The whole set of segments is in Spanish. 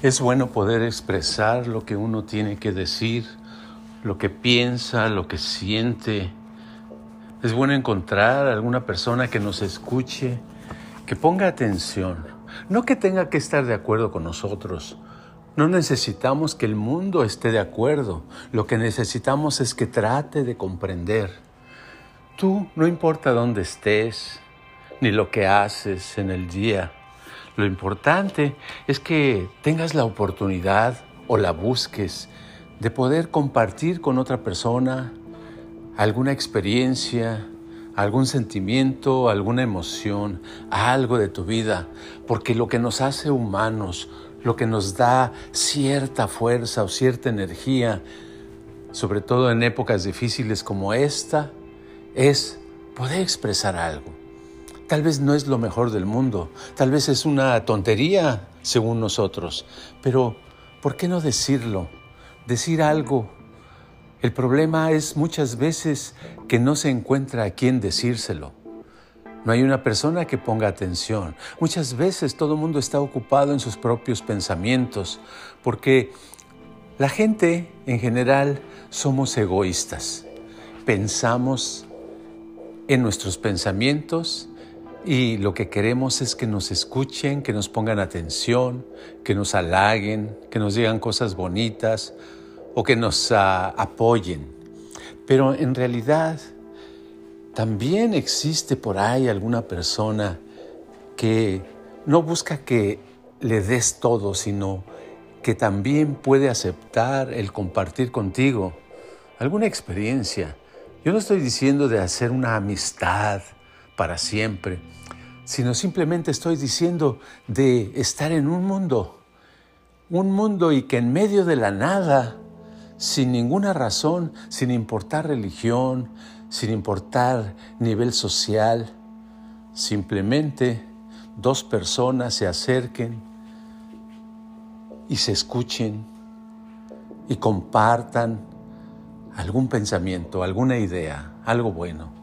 Es bueno poder expresar lo que uno tiene que decir, lo que piensa, lo que siente. Es bueno encontrar alguna persona que nos escuche, que ponga atención, no que tenga que estar de acuerdo con nosotros. No necesitamos que el mundo esté de acuerdo, lo que necesitamos es que trate de comprender. Tú, no importa dónde estés, ni lo que haces en el día, lo importante es que tengas la oportunidad o la busques de poder compartir con otra persona alguna experiencia, algún sentimiento, alguna emoción, algo de tu vida, porque lo que nos hace humanos, lo que nos da cierta fuerza o cierta energía, sobre todo en épocas difíciles como esta, es poder expresar algo. Tal vez no es lo mejor del mundo, tal vez es una tontería según nosotros, pero ¿por qué no decirlo? Decir algo. El problema es muchas veces que no se encuentra a quién decírselo. No hay una persona que ponga atención. Muchas veces todo el mundo está ocupado en sus propios pensamientos, porque la gente en general somos egoístas. Pensamos en nuestros pensamientos y lo que queremos es que nos escuchen, que nos pongan atención, que nos halaguen, que nos digan cosas bonitas o que nos uh, apoyen. Pero en realidad también existe por ahí alguna persona que no busca que le des todo, sino que también puede aceptar el compartir contigo alguna experiencia. Yo no estoy diciendo de hacer una amistad para siempre, sino simplemente estoy diciendo de estar en un mundo, un mundo y que en medio de la nada, sin ninguna razón, sin importar religión, sin importar nivel social, simplemente dos personas se acerquen y se escuchen y compartan algún pensamiento, alguna idea, algo bueno.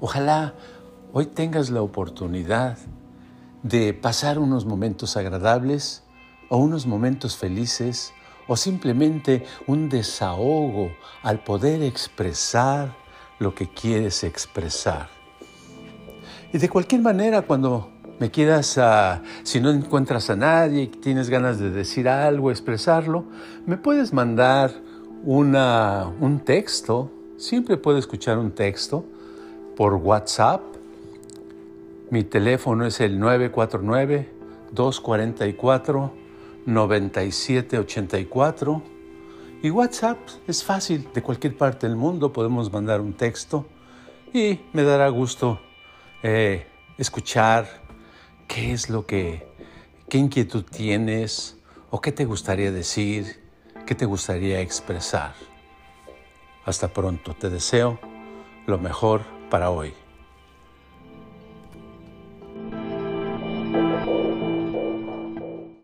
Ojalá hoy tengas la oportunidad de pasar unos momentos agradables o unos momentos felices o simplemente un desahogo al poder expresar lo que quieres expresar. Y de cualquier manera, cuando me quieras, uh, si no encuentras a nadie y tienes ganas de decir algo, expresarlo, me puedes mandar una, un texto, siempre puedo escuchar un texto por WhatsApp. Mi teléfono es el 949-244-9784. Y WhatsApp es fácil, de cualquier parte del mundo podemos mandar un texto y me dará gusto eh, escuchar qué es lo que, qué inquietud tienes o qué te gustaría decir, qué te gustaría expresar. Hasta pronto, te deseo lo mejor para hoy.